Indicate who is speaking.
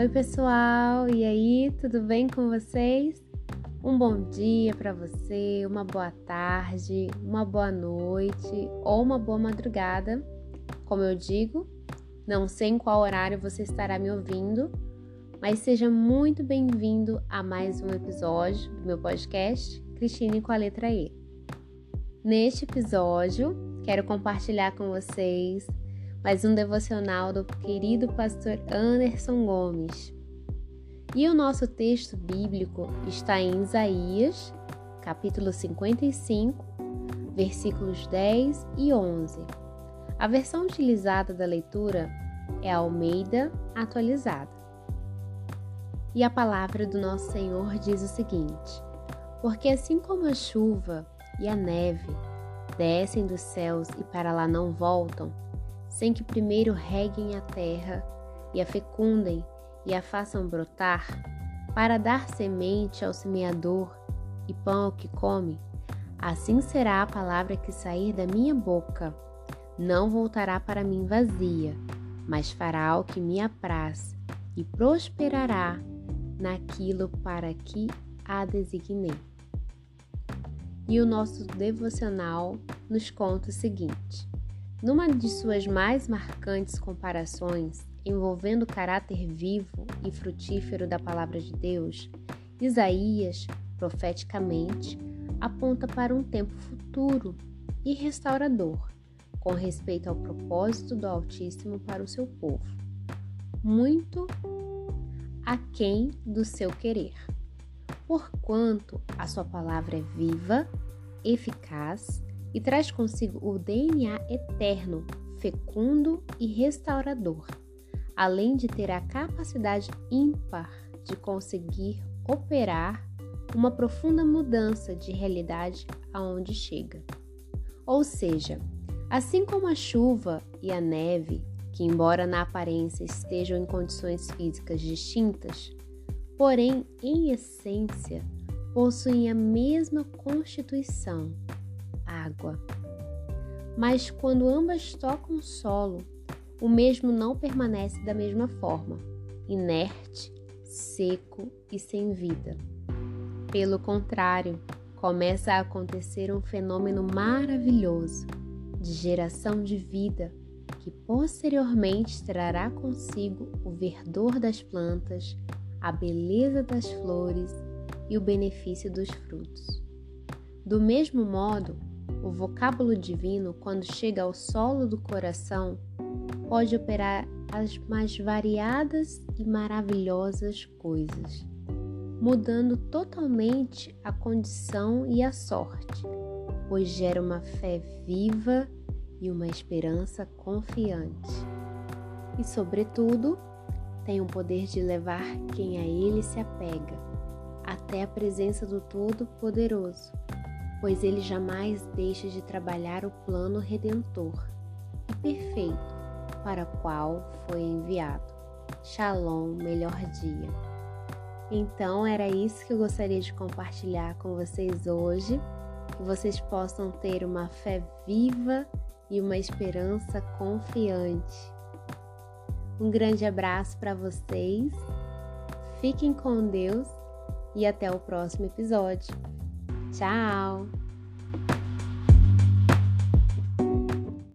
Speaker 1: Oi, pessoal! E aí, tudo bem com vocês? Um bom dia para você, uma boa tarde, uma boa noite ou uma boa madrugada. Como eu digo, não sei em qual horário você estará me ouvindo, mas seja muito bem-vindo a mais um episódio do meu podcast Cristine com a letra E. Neste episódio, quero compartilhar com vocês mais um devocional do querido pastor Anderson Gomes. E o nosso texto bíblico está em Isaías, capítulo 55, versículos 10 e 11. A versão utilizada da leitura é a Almeida atualizada. E a palavra do nosso Senhor diz o seguinte: Porque assim como a chuva e a neve descem dos céus e para lá não voltam, sem que primeiro reguem a terra e a fecundem e a façam brotar, para dar semente ao semeador e pão ao que come, assim será a palavra que sair da minha boca. Não voltará para mim vazia, mas fará o que me apraz e prosperará naquilo para que a designei. E o nosso devocional nos conta o seguinte: numa de suas mais marcantes comparações envolvendo o caráter vivo e frutífero da palavra de Deus, Isaías, profeticamente, aponta para um tempo futuro e restaurador, com respeito ao propósito do Altíssimo para o seu povo, muito aquém do seu querer. Porquanto a sua palavra é viva, eficaz e traz consigo o DNA eterno, fecundo e restaurador, além de ter a capacidade ímpar de conseguir operar uma profunda mudança de realidade aonde chega. Ou seja, assim como a chuva e a neve, que embora na aparência estejam em condições físicas distintas, porém em essência possuem a mesma constituição água. Mas quando ambas tocam o solo, o mesmo não permanece da mesma forma, inerte, seco e sem vida. Pelo contrário, começa a acontecer um fenômeno maravilhoso de geração de vida que posteriormente trará consigo o verdor das plantas, a beleza das flores e o benefício dos frutos. Do mesmo modo, o vocábulo divino, quando chega ao solo do coração, pode operar as mais variadas e maravilhosas coisas, mudando totalmente a condição e a sorte, pois gera uma fé viva e uma esperança confiante. E, sobretudo, tem o poder de levar quem a ele se apega até a presença do Todo-Poderoso pois ele jamais deixa de trabalhar o plano redentor e perfeito para o qual foi enviado. Shalom, melhor dia. Então era isso que eu gostaria de compartilhar com vocês hoje, que vocês possam ter uma fé viva e uma esperança confiante. Um grande abraço para vocês, fiquem com Deus e até o próximo episódio. Tchau!